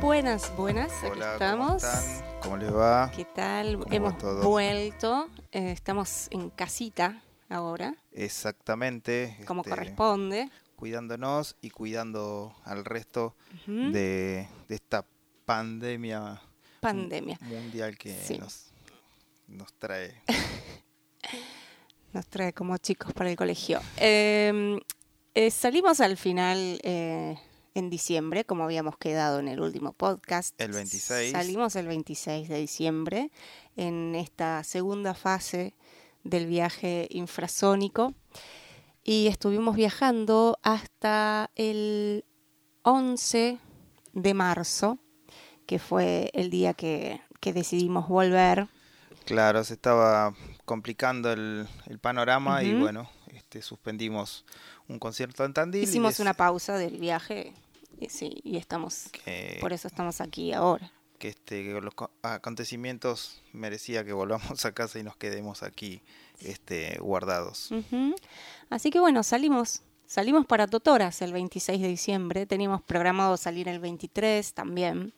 Buenas, buenas, aquí estamos. ¿cómo están? ¿Cómo les va? ¿Qué tal? ¿Cómo va Hemos vuelto. eh, estamos en casita ahora, Exactamente. como este, corresponde. Cuidándonos y cuidando al resto de, de esta pandemia Pandemia. mundial que Sí. nos, nos trae. Nos trae como chicos para el colegio. Eh, eh, salimos al final eh, en diciembre, como habíamos quedado en el último podcast. El 26. Salimos el 26 de diciembre en esta segunda fase del viaje infrasónico y estuvimos viajando hasta el 11 de marzo, que fue el día que, que decidimos volver. Claro, se estaba complicando el, el panorama y bueno, este, suspendimos un concierto en Tandil. y Hicimos les- una pausa del viaje y, sí, y estamos, que, por eso estamos aquí ahora. que, este, que los co- acontecimientos merecía que volvamos a casa y nos quedemos aquí este, guardados. Así que bueno, salimos. Salimos para Totoras el 26 de diciembre. Teníamos programado salir el 23 también.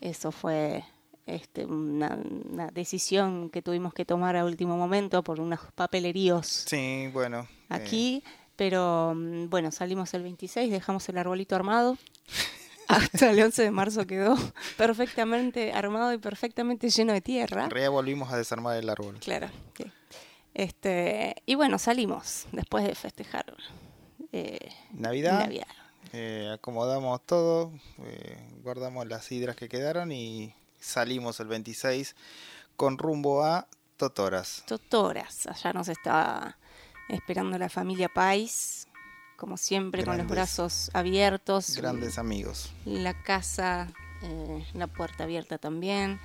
Eso fue este, una, una decisión que tuvimos que tomar a último momento por unos papeleríos Sí, bueno. eh, aquí. Pero mm, bueno, salimos el 26, dejamos el arbolito armado. Hasta el 11 de marzo quedó perfectamente armado y perfectamente lleno de tierra. realidad volvimos a desarmar el árbol. Claro, sí. Este, y bueno, salimos después de festejar eh, Navidad, Navidad. eh, acomodamos todo, eh, guardamos las sidras que quedaron y salimos el 26 con rumbo a Totoras. Totoras, allá nos estaba esperando la familia Pais, como siempre, con los brazos abiertos. Grandes amigos. La casa, eh, la puerta abierta también.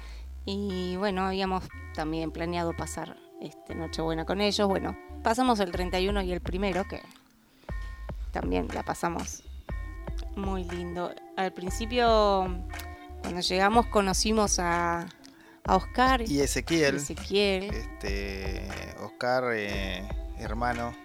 Y bueno, habíamos también planeado pasar este, Nochebuena con ellos. Bueno, pasamos el 31 y el primero, que también la pasamos muy lindo. Al principio, cuando llegamos, conocimos a, a Oscar Y Ezequiel, Ezequiel, este, Oscar, eh, hermano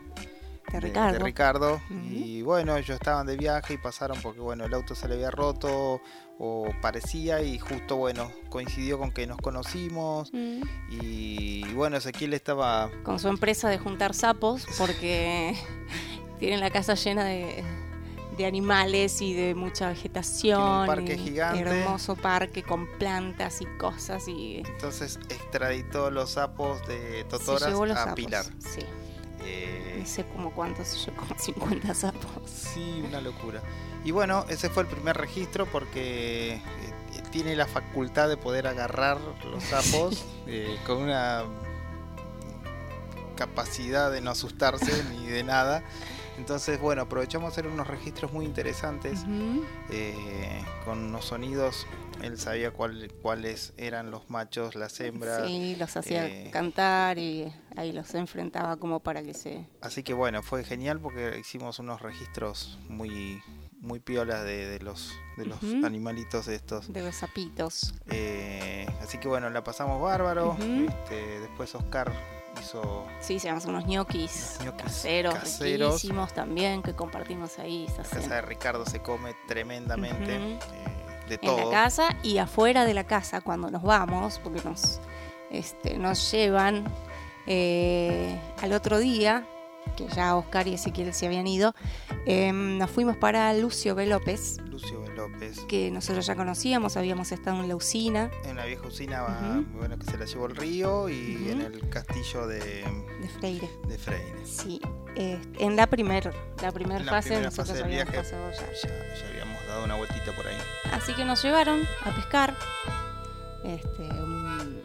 de Ricardo. de Ricardo. Y bueno, ellos estaban de viaje y pasaron porque bueno, el auto se le había roto o parecía y justo bueno, coincidió con que nos conocimos Mm. y bueno, Ezequiel estaba con su empresa de juntar sapos porque tienen la casa llena de, de animales y de mucha vegetación. Un parque y gigante. Hermoso parque con plantas y cosas y entonces extraditó los sapos de Totoras a sapos. Pilar. Sí, Eh, no sé como cuántos, yo como 50 sapos. Sí, una locura. Y bueno, ese fue el primer registro porque eh, tiene la facultad de poder agarrar los sapos eh, con una capacidad de no asustarse ni de nada. Entonces, bueno, aprovechamos hacer unos registros muy interesantes eh, con unos sonidos. Él sabía cuál- cuáles eran los machos, las hembras. Sí, los hacía eh, cantar y ahí los enfrentaba como para que se... Así que bueno, fue genial porque hicimos unos registros muy muy piolas de, de los de los Ujú. animalitos estos. de los sapitos. Eh, así que bueno, la pasamos bárbaro. Este, después Oscar hizo Sí, hicimos unos ñoquis, Ñoquis caseros, caseros. riquísimos también, que compartimos ahí. la casa de Ricardo se come tremendamente eh, de en la casa y afuera de la casa cuando nos vamos, porque nos, este, nos llevan eh, al otro día, que ya Oscar y Ezequiel se habían ido, em, nos fuimos para Lucio B. López, Lucio B. López. que nosotros ya conocíamos, habíamos estado en la usina En la vieja usina, Ujú. bueno, que se la llevó el río y en el castillo de, de Freire. de Freire. Sí, eh, en la primera la primer la fase primera fase del viaje. pasado ya. Ya, ya habíamos dado una vueltita por ahí. Así que nos llevaron a pescar este, un-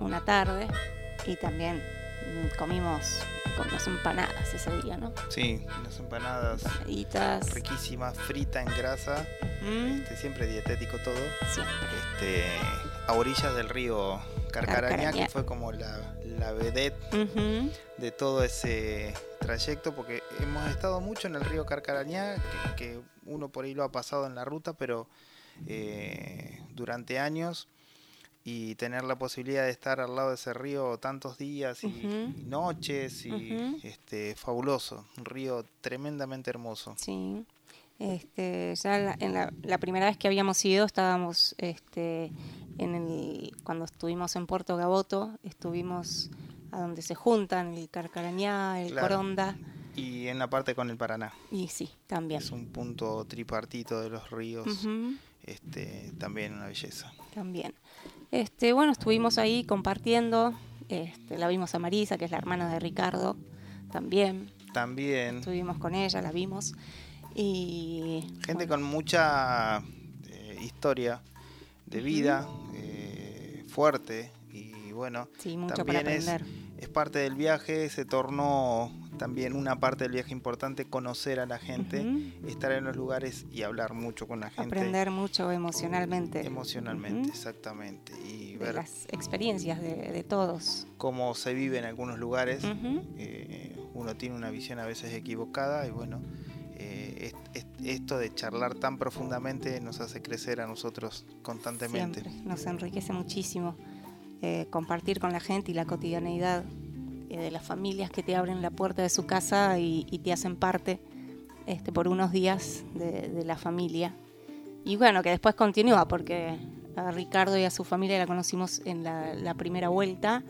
una tarde y también comimos con unas empanadas ese día, ¿no? Sí, unas empanadas Empanaditas. riquísimas, frita en grasa, mm, este, siempre dietético todo, siempre. este, a orillas del río Carcarañá, que fue como la, la vedette de todo ese trayecto, porque hemos estado mucho en el río Carcarañá, que, que uno por ahí lo ha pasado en la ruta, pero eh, durante años y tener la posibilidad de estar al lado de ese río tantos días y, noches y este fabuloso, un río tremendamente hermoso. Sí. Este, ya la, en la, la primera vez que habíamos ido estábamos este, en el, cuando estuvimos en Puerto Gaboto, estuvimos a donde se juntan el Carcarañá, el Claro. Coronda, Y en la parte con el Paraná. y sí, también. Es un punto tripartito de los ríos. Este, también una belleza. también. Este, bueno, estuvimos ahí compartiendo, este, la vimos a Marisa, que es la hermana de Ricardo, también. También Estuvimos con ella, la vimos. Y gente bueno, con mucha eh, historia de vida, eh, fuerte. Y bueno, sí, mucho para también es, es parte del viaje, se tornó también una parte del viaje importante, conocer a la gente, estar en los lugares y hablar mucho con la gente. Aprender mucho emocionalmente. Emocionalmente, exactamente. Y de ver las experiencias de, de todos. cómo se vive en algunos lugares. Eh, uno tiene una visión a veces equivocada y bueno, eh, es- es- esto de charlar tan profundamente nos hace crecer a nosotros constantemente. Siempre, nos enriquece muchísimo eh, compartir con la gente y la cotidianeidad eh, de las familias que te abren la puerta de su casa y, y te hacen parte este, por unos días de, de la familia. Y bueno, que después continúa, porque a Ricardo y a su familia la conocimos en la, la primera vuelta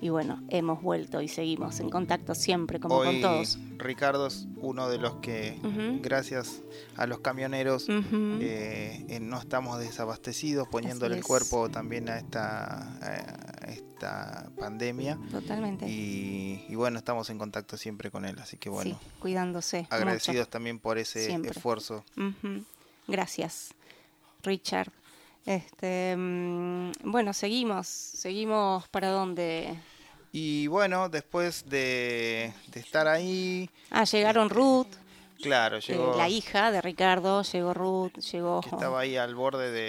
y bueno, hemos vuelto y seguimos en contacto siempre, como Hoy con todos. Ricardo es uno de los que, gracias a los camioneros, eh, eh, no estamos desabastecidos, poniéndole el cuerpo también a esta, a esta pandemia. Totalmente. Y, y bueno, estamos en contacto siempre con él, así que bueno, sí, cuidándose. mucho. agradecidos también por ese Siempre. esfuerzo. Gracias, Richard. Este, mm, bueno, seguimos, seguimos para dónde. Y bueno, después de, de estar ahí, Ah, llegaron Ruth, claro, eh, llegó la hija de Ricardo, llegó Ruth, llegó que estaba ahí al borde de,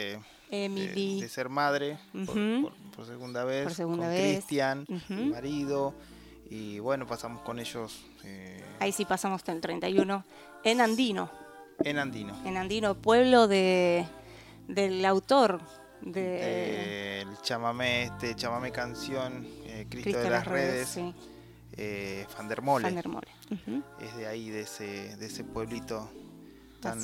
de- Emily. de ser madre por, Ujú. por- por segunda vez, Por segunda con vez. Cristian, mi marido, y bueno, pasamos con ellos eh, Ahí sí pasamos el 31 en Andino, en Andino. en Andino, pueblo de del autor de Eh, el chamamé, este chamamé canción, eh, Cristo, Cristo de las redes, sí, eh, Fandermole, es de ahí, de ese, de ese pueblito tan,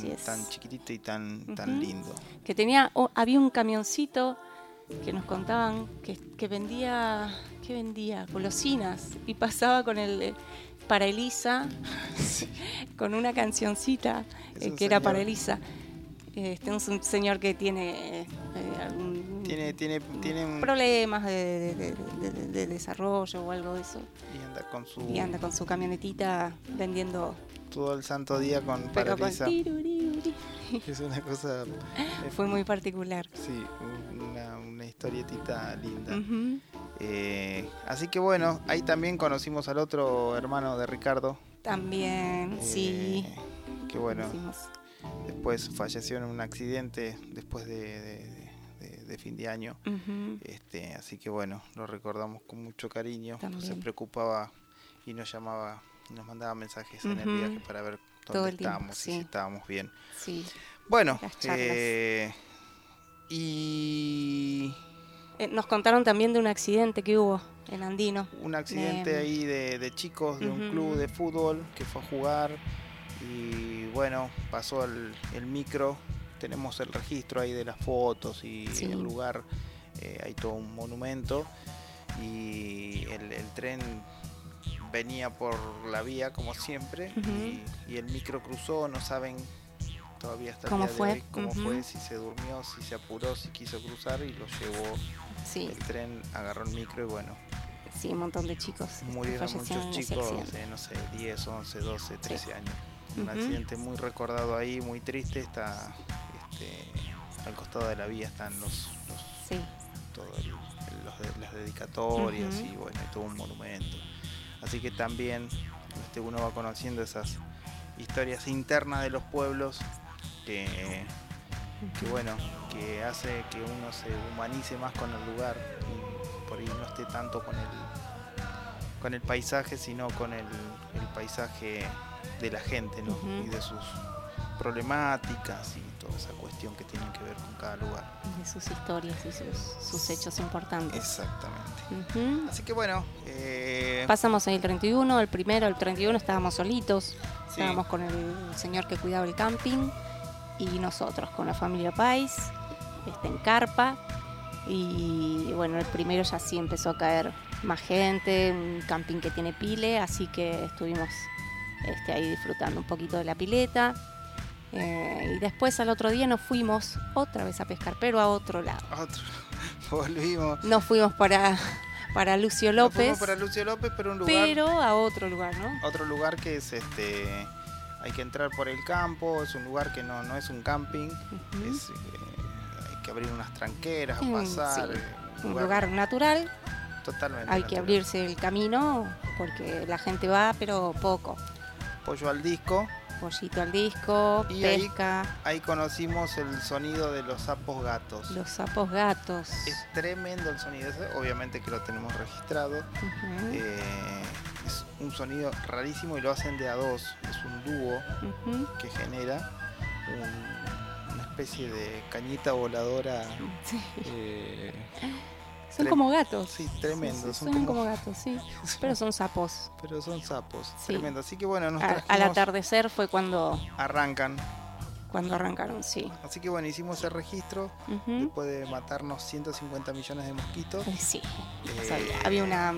chiquitito y tan, tan lindo. que tenía oh, había un camioncito que nos contaban que, que vendía que vendía golosinas. Y pasaba con el eh, para Elisa con una cancioncita eh, un que era para. Elisa. Este es un señor que tiene algún Tiene, tiene, tiene un, problemas de, de- de- de- de- de desarrollo o algo de eso y anda con su y anda con su camionetita vendiendo todo el santo día con pero con. Es una cosa, eh, fue muy particular sí, una, una historietita linda. Eh, así que bueno, ahí también conocimos al otro hermano de Ricardo. también sí eh, que bueno, después falleció en un accidente después de, de- fin de año. Este, así que bueno, lo recordamos con mucho cariño. Se También. preocupaba y nos llamaba, nos mandaba mensajes en el viaje para ver dónde Todo el tiempo, estábamos sí. si estábamos bien. Sí. Bueno, eh, y Eh, nos contaron también de un accidente que hubo en Andino. un accidente ahí de, de chicos de un club de fútbol que fue a jugar y bueno, pasó el, el micro, tenemos el registro ahí de las fotos y Sí. el lugar, eh, hay todo un monumento y el, el tren venía por la vía como siempre y, y el micro cruzó, no saben todavía hasta el ¿Cómo día de fue? hoy cómo fue, si se durmió, si se apuró, si quiso cruzar y lo llevó Sí, el tren, agarró el micro y bueno, sí, un montón de chicos Murieron muchos chicos de, no sé, 10, 11, 12, 13 años. Un accidente muy recordado ahí, muy triste. Está este, al costado de la vía están los, los, Sí, todo el- el- los de- las dedicatorias y bueno, y todo un monumento. Así que también este, uno va conociendo esas historias internas de los pueblos que, que bueno, que hace que uno se humanice más con el lugar y por ahí no esté tanto con el con el paisaje, sino con el, el paisaje de la gente, ¿no? Y de sus problemáticas y toda esa cuestión que tienen que ver con cada lugar. de sus historias y sus, sus hechos importantes. Exactamente. Así que bueno, eh, Pasamos ahí el 31, el primero, el 31 estábamos solitos. Sí. Estábamos con el señor que cuidaba el camping y nosotros con la familia Pais, este, en carpa. Y bueno, el primero ya sí empezó a caer más gente, un camping que tiene pile, así que estuvimos este, ahí disfrutando un poquito de la pileta. Eh, y después al otro día nos fuimos otra vez a pescar, pero a otro lado. Otro. Volvimos. Nos fuimos para, para Lucio Nos fuimos López, para Lucio López, pero un lugar. pero a otro lugar, ¿no? Otro lugar que es este. Hay que entrar por el campo, es un lugar que no, no es un camping, es, eh, hay que abrir unas tranqueras, Mm, pasar. sí. eh, Un lugar natural, totalmente. hay que abrirse el camino porque la gente va, pero poco. Pollo al disco. Pollito al disco, Y pesca, Ahí conocimos el sonido de los sapos gatos. los sapos gatos. Es tremendo el sonido ese, obviamente que lo tenemos registrado. Eh, es un sonido rarísimo y lo hacen de a dos. Es un dúo que genera un- una especie de cañita voladora. Sí, eh, Son como gatos. sí, tremendo, Sí, son son, como- como... gatos, sí. Pero son sapos. pero son sapos, Sí. tremendo. Así que bueno, nos al atardecer fue cuando, arrancan. cuando arrancaron, sí. Así que bueno, hicimos el registro después de matarnos 150 millones de mosquitos. Sí, Eh, había una,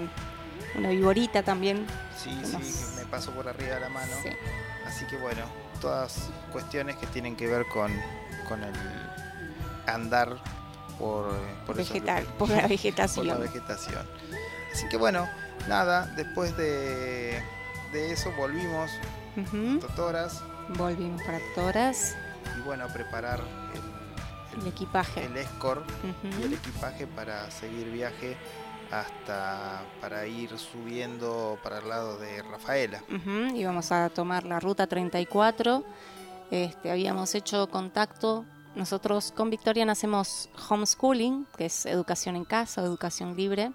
una viborita también. Sí, que sí, nos- que me pasó por arriba de la mano. Sí. Así que bueno, todas cuestiones que tienen que ver con, con el andar por, por esos Vegetal, por la por la vegetación. vegetación. Así que bueno, nada, después de, de eso volvimos Ujú. Totoras Volvimos para Toras, y bueno, a preparar el el, equipaje. el, escort y el equipaje para seguir viaje hasta para ir subiendo para el lado de Rafaela. Ujú, Íbamos a tomar la ruta 34. Este, habíamos hecho contacto. Nosotros con Victorian hacemos homeschooling, que es educación en casa, educación libre.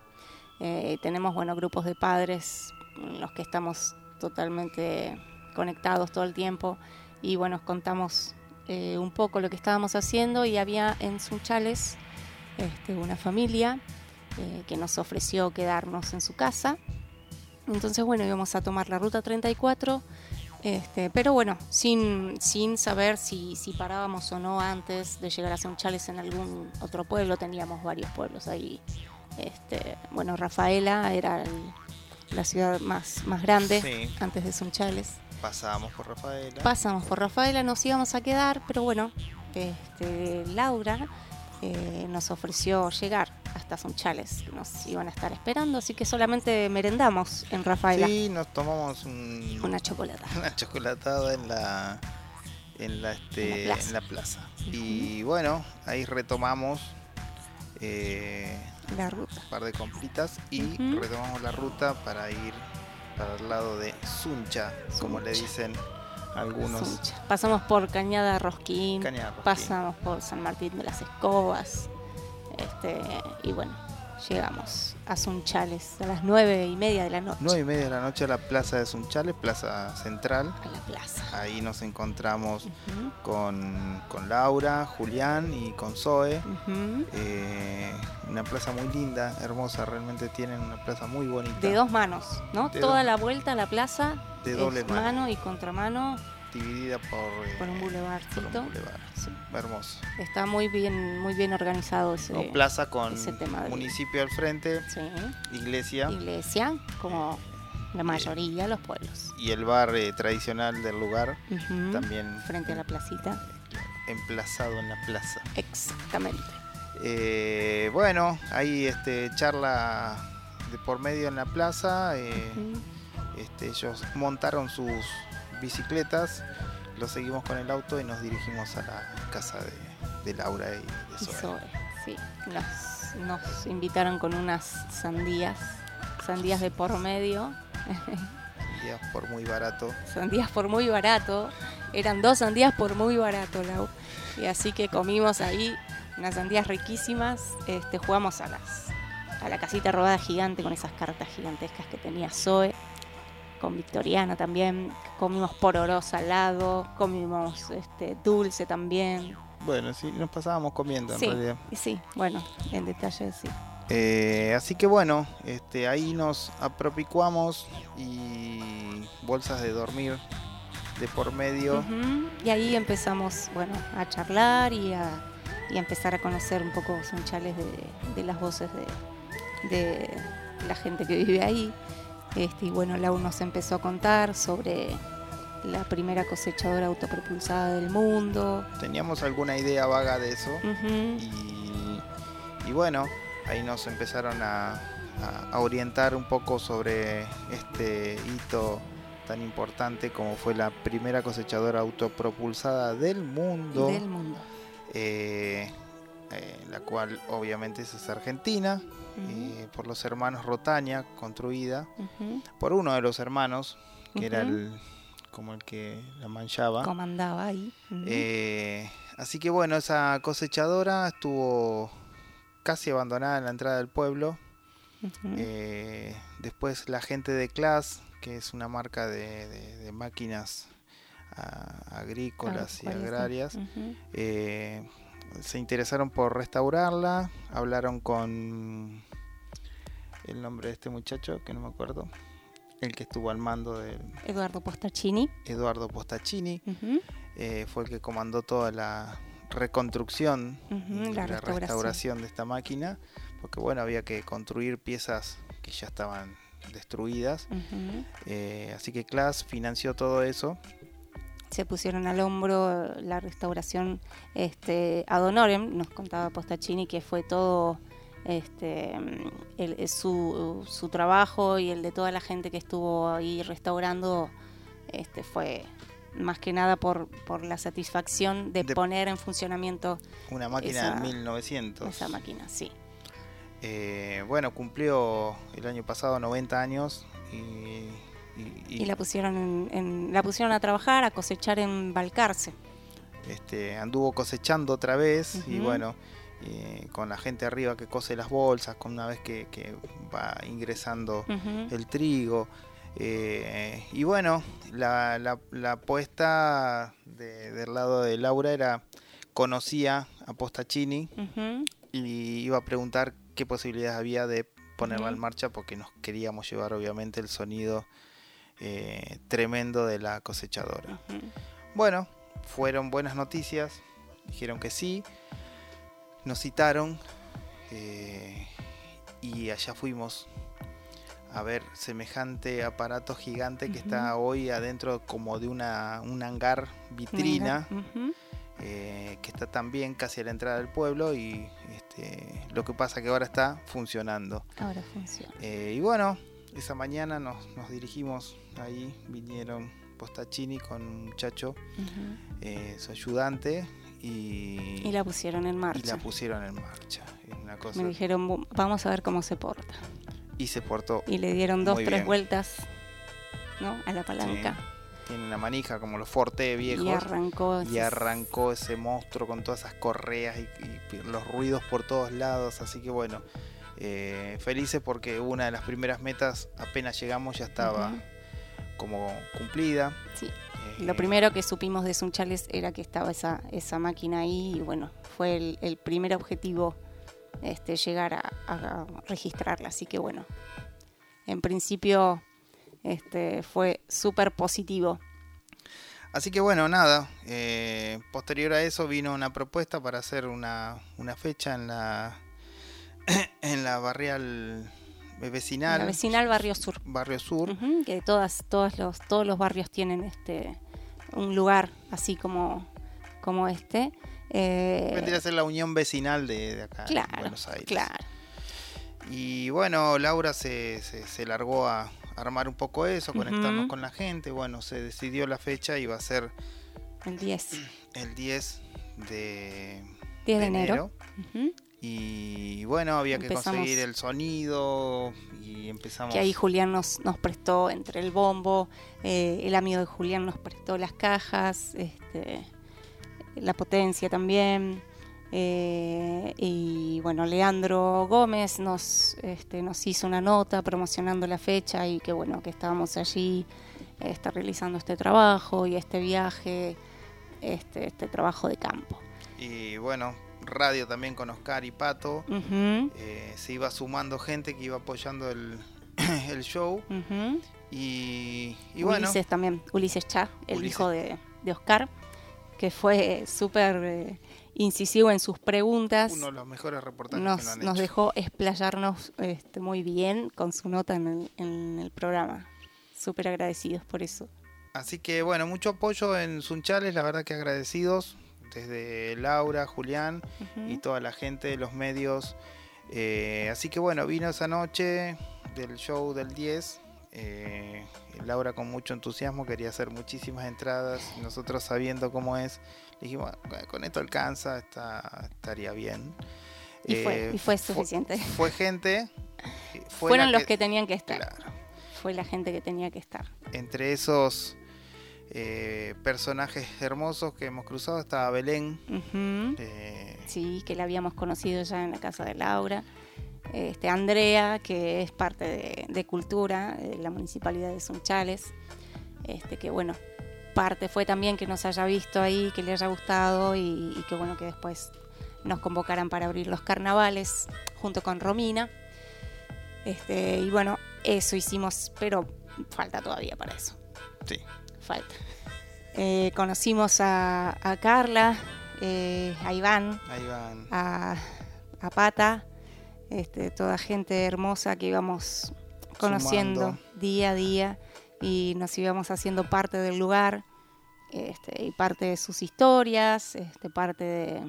Eh, tenemos bueno, grupos de padres en los que estamos totalmente conectados todo el tiempo y bueno, contamos eh, un poco lo que estábamos haciendo y había en Sunchales este, una familia eh, que nos ofreció quedarnos en su casa. Entonces, bueno, íbamos a tomar la ruta 34, este, pero bueno, sin, sin saber si, si parábamos o no antes de llegar a Sunchales en algún otro pueblo. Teníamos varios pueblos ahí. Este, bueno, Rafaela era el- la ciudad más, más grande Sí, antes de Sunchales. pasábamos por Rafaela. Pasamos por Rafaela, nos íbamos a quedar, pero bueno, este, Laura eh, nos ofreció llegar hasta Sunchales, nos iban a estar esperando, así que solamente merendamos en Rafaela. Sí, nos tomamos un- Una chocolata. una chocolatada en la en la, este, En la plaza. en la plaza. Y bueno, ahí retomamos eh, La ruta. un par de compritas y retomamos la ruta para ir para el lado de Suncha, como le Suncha. dicen algunos. Pasamos por Cañada Rosquín, Cañada Rosquín. pasamos por San Martín de las Escobas, este, y bueno, llegamos a Sunchales a las nueve y media de la noche. Nueve y media de la noche a la plaza de Sunchales, plaza central. A la plaza. Ahí nos encontramos con, con Laura, Julián y con Zoe. Eh, una plaza muy linda, hermosa, realmente tienen una plaza muy bonita. De dos manos, ¿no? De Toda la vuelta a la plaza de doble mano, mano y contramano dividida por, eh, por un por boulevardcito. un bulevar. Sí. Hermoso. Está muy bien, muy bien organizado ese, O plaza con ese tema de- municipio al frente, sí. iglesia iglesia, como la mayoría de los pueblos. y el bar eh, tradicional del lugar, también Frente a la placita. emplazado en la plaza. Exactamente. Eh, bueno, ahí este, charla de por medio en la plaza. eh, este, ellos montaron sus bicicletas, los seguimos con el auto y nos dirigimos a la casa de, de Laura y de Y Zoe. Sí. Nos, nos invitaron con unas sandías, sandías de por medio, Ya por muy barato. sandías por muy barato. Eran dos sandías por muy barato, Lau. Y así que comimos ahí unas sandías riquísimas. Este, jugamos a las a la casita robada gigante con esas cartas gigantescas que tenía Zoe. Con Victoriana también. Comimos pororó salado. Comimos este, dulce también. Bueno, sí, nos pasábamos comiendo en Sí. realidad. Sí, bueno, en detalle sí. Eh, así que bueno, este, ahí nos apropicuamos y bolsas de dormir de por medio. Y ahí empezamos, bueno, a charlar y a, y a empezar a conocer un poco Sunchales de, de las voces de, de la gente que vive ahí. Este, y bueno, Lau nos empezó a contar sobre la primera cosechadora autopropulsada del mundo. Teníamos alguna idea vaga de eso. Y, y bueno, ahí nos empezaron a orientar un poco sobre este hito tan importante como fue la primera cosechadora autopropulsada del mundo, Del mundo. eh, eh, la cual obviamente es argentina, Eh, por los hermanos Rotaña, construida por uno de los hermanos, que era el, como el que la manchaba. Comandaba ahí. Eh, así que bueno, esa cosechadora estuvo casi abandonada en la entrada del pueblo. Eh, después la gente de Class, que es una marca de, de- de máquinas ah, agrícolas y agrarias. Se interesaron por restaurarla. Hablaron con el nombre de este muchacho, que no me acuerdo, el que estuvo al mando de Eduardo Postacini. Eduardo Postacini. Eh, fue el que comandó toda la reconstrucción la la, restauración. restauración de esta máquina, porque bueno, había que construir piezas que ya estaban destruidas, eh, así que Class financió todo eso, se pusieron al hombro la restauración este, ad honorem, nos contaba Postacini que fue todo este, el- su, su trabajo y el de toda la gente que estuvo ahí restaurando este, fue más que nada por, por la satisfacción de, De- poner en funcionamiento una máquina de 1900. esa máquina, sí. Eh, bueno, cumplió el año pasado 90 años y, y- y, Y la pusieron en, en- la pusieron a trabajar, a cosechar en Balcarce. este, anduvo cosechando otra vez y bueno, eh, con la gente arriba que cose las bolsas, con una vez que, que va ingresando el trigo. eh, y bueno, la, la, la apuesta de- del lado de Laura era, conocía a Postacini Ujú. y iba a preguntar qué posibilidades había de ponerla en Ujú. marcha porque nos queríamos llevar obviamente el sonido eh, tremendo de la cosechadora. Bueno, fueron buenas noticias, dijeron que sí, nos citaron eh, y allá fuimos a ver semejante aparato gigante que está hoy adentro como de una, un hangar vitrina eh, que está también casi a la entrada del pueblo y este, lo que pasa que ahora está funcionando. Ahora funciona. Y bueno, esa mañana nos, nos dirigimos ahí, vinieron Postacini con un muchacho, eh, su ayudante, y, Y la pusieron en y marcha. la pusieron en marcha. Es una cosa, Me dijeron, "Bu- vamos a ver cómo se porta. y se portó. Y le dieron dos, tres bien. vueltas ¿no? a la palanca. Tiene una manija como los Forte viejos. y arrancó. y arrancó ese monstruo con todas esas correas y, y los ruidos por todos lados. Así que bueno, eh, felices porque una de las primeras metas, apenas llegamos, ya estaba como cumplida. Sí. Eh, Lo primero que supimos de Sunchales era que estaba esa, esa máquina ahí y bueno, fue el, el primer objetivo este, llegar a, a registrarla. Así que bueno, en principio este, fue súper positivo. Así que bueno, nada. eh, posterior a eso vino una propuesta para hacer una, una fecha en la en la barrial vecinal, La vecinal Barrio Sur. barrio sur. Que todas, todos los, todos los barrios tienen este un lugar así como, como este. Eh, Vendría a ser la unión vecinal de, de acá en claro, Buenos Aires. claro. Y bueno, Laura se, se, se largó a armar un poco eso, conectarnos con la gente. Bueno, se decidió la fecha y va a ser El 10, el 10 de, 10 de enero. Ujú, Y bueno, había que Empezamos- conseguir el sonido y empezamos. Que ahí Julián nos, nos prestó entre el bombo, eh, el amigo de Julián nos prestó las cajas, este, la potencia también. eh, y bueno, Leandro Gómez nos, este, nos hizo una nota promocionando la fecha y que bueno, que estábamos allí este, realizando este trabajo y este viaje, este, este trabajo de campo. Y bueno, radio también con Oscar y Pato. Eh, se iba sumando gente que iba apoyando el, el show. Y, y bueno, Ulises también, Ulises Cha, el Ulises. hijo de, de Oscar, que fue súper eh, incisivo en sus preguntas. uno de los mejores reportajes que Nos, han nos hecho. dejó explayarnos este, muy bien con su nota en el, en el programa. Súper agradecidos por eso. Así que bueno, mucho apoyo en Sunchales, la verdad que agradecidos. Desde Laura, Julián y toda la gente de los medios. Eh, así que bueno, vino esa noche del show del 10. eh, Laura con mucho entusiasmo quería hacer muchísimas entradas. Nosotros sabiendo cómo es, le dijimos, "Bueno, con esto alcanza, está, estaría bien. Y fue, Eh, y fue fu- suficiente. Fue gente. fue Fueron los que tenían que estar. Claro. Fue la gente que tenía que estar. Entre esos eh, personajes hermosos que hemos cruzado estaba Belén. Eh, Sí, que la habíamos conocido ya en la casa de Laura. Este, Andrea, que es parte de, de Cultura, de la Municipalidad de Sunchales. Este, que bueno, parte fue también que nos haya visto ahí, que le haya gustado y, y que bueno, que después nos convocaran para abrir los carnavales junto con Romina. Este, y bueno, eso hicimos, pero falta todavía para eso. sí. Falta. Eh, conocimos a, a Carla, eh, a Iván, a, a Pata, este, toda gente hermosa que íbamos conociendo Sumando. día a día y nos íbamos haciendo parte del lugar este, y parte de sus historias, este, parte de,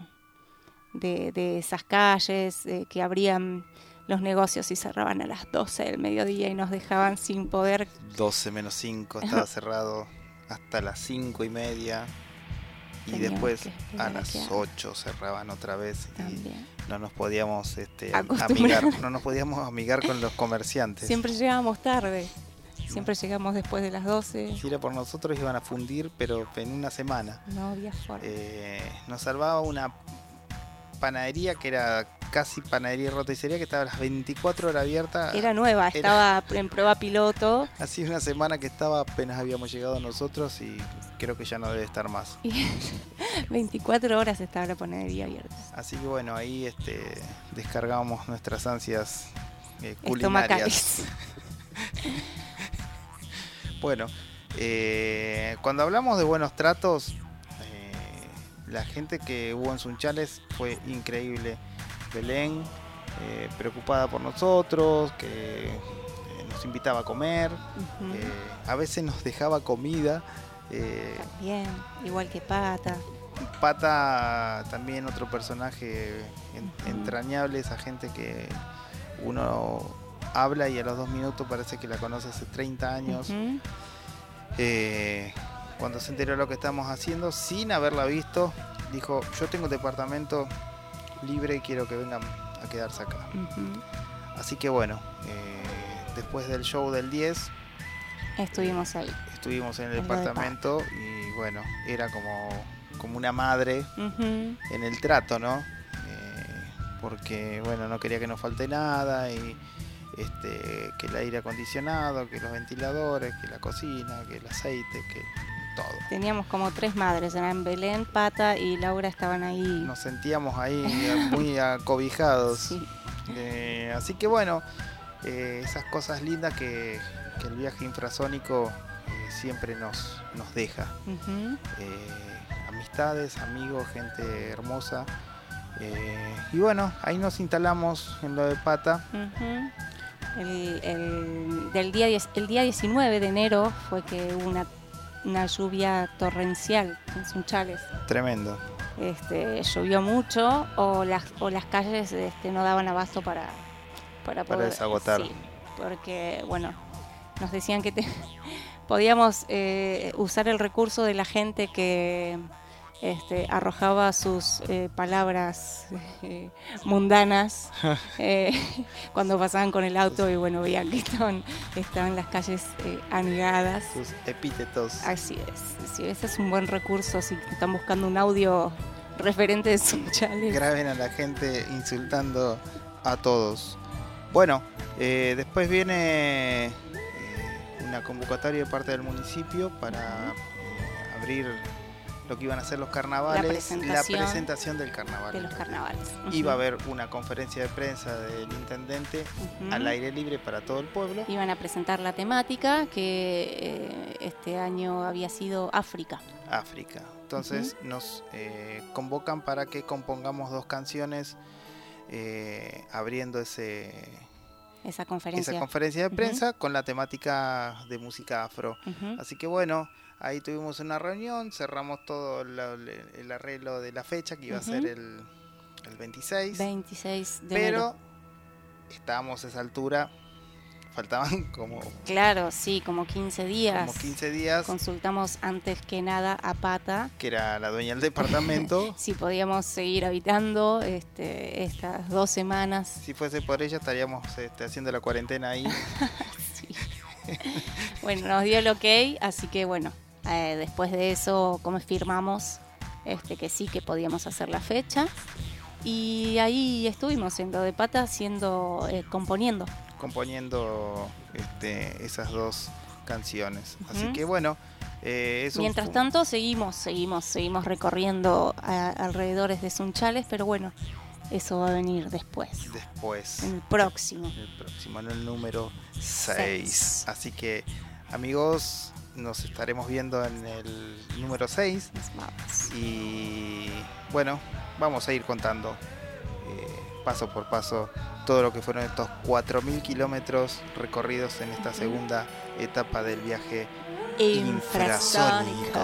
de- de esas calles eh, que abrían los negocios y cerraban a las 12 del mediodía y nos dejaban sin poder 12 menos 5, estaba cerrado hasta las 5 y media. Y Teníamos después a las que abra. 8 cerraban otra vez. Y no nos podíamos este, amigar, no nos podíamos amigar con los comerciantes. Siempre llegábamos tarde, siempre llegamos después de las 12, Si era por nosotros iban a fundir, pero en una semana. no había forma. Eh, nos salvaba una panadería que era casi panadería y roticería que estaba a las 24 horas abierta. Era nueva, estaba en prueba piloto Así una semana que estaba apenas habíamos llegado nosotros y creo que ya no debe estar más. y 24 horas estaba la panadería abierta. Así que bueno, ahí este, descargábamos nuestras ansias eh, culinarias. Bueno, eh, cuando hablamos de buenos tratos, eh, la gente que hubo en Sunchales fue increíble. Belén, eh, preocupada por nosotros, que eh, nos invitaba a comer, eh, a veces nos dejaba comida. También, igual que Pata. Pata también otro personaje en- entrañable, esa gente que uno habla y a los dos minutos parece que la conoce hace 30 años. Eh, cuando se enteró de lo que estamos haciendo, sin haberla visto, dijo, yo tengo departamento libre y quiero que vengan a quedarse acá. Así que bueno, eh, después del show del 10, Estuvimos ahí. estuvimos en el de departamento y bueno, era como, como una madre en el trato, ¿no? Eh, porque, bueno, no quería que nos falte nada y este, que el aire acondicionado, que los ventiladores, que la cocina, que el aceite, que todo. Teníamos como tres madres, eran Belén, Pata y Laura estaban ahí. Nos sentíamos ahí muy acobijados. Sí. Eh, así que bueno, eh, esas cosas lindas que, que el viaje infrasónico eh, siempre nos, nos deja. Amistades, amigos, gente hermosa. Y bueno, ahí nos instalamos en lo de Pata. El, el- del día, el día 19 de enero fue que hubo una, una lluvia torrencial en Sunchales. Tremendo. Este, llovió mucho o las, o las calles este, no daban abasto para, para Para poder... desagotar. Sí, porque, bueno, nos decían que te- podíamos eh, usar el recurso de la gente que este, arrojaba sus eh, palabras eh, mundanas eh, cuando pasaban con el auto y bueno, veían que estaban, estaban las calles anegadas. Sus epítetos. Así es, sí, ese es un buen recurso si están buscando un audio referente de Sunchales. Graben a la gente insultando a todos. Bueno, después viene una convocatoria de parte del municipio para abrir lo que iban a ser los carnavales, la presentación, presentación del carnaval. De los carnavales. Iba a haber una conferencia de prensa del intendente al aire libre para todo el pueblo. Iban a presentar la temática que eh, este año había sido África. África. Entonces nos eh, convocan para que compongamos dos canciones eh, abriendo ese esa conferencia, esa conferencia de prensa con la temática de música afro. Así que bueno, ahí tuvimos una reunión, cerramos todo el arreglo de la fecha que iba a ser el, el 26. 26 de Pero estábamos a esa altura faltaban como... Claro, sí, como 15 días. Como 15 días. Consultamos antes que nada a Pata. Que era la dueña del departamento. si podíamos seguir habitando este, estas dos semanas. Si fuese por ella estaríamos este, haciendo la cuarentena ahí. bueno, nos dio el ok, así que bueno, eh, después de eso como firmamos este, que sí, que podíamos hacer la fecha. Y ahí estuvimos en lo de Pata haciendo, eh, componiendo componiendo este, esas dos canciones. Así que bueno, eh, Mientras tanto seguimos, seguimos, seguimos recorriendo alrededores de Sunchales, pero bueno, eso va a venir después. Después. En el próximo. En el próximo, en el número 6. Así que, amigos, nos estaremos viendo en el número 6. Y bueno, vamos a ir contando eh, paso por paso todo lo que fueron estos 4.000 kilómetros recorridos en esta segunda etapa del viaje infrasónico.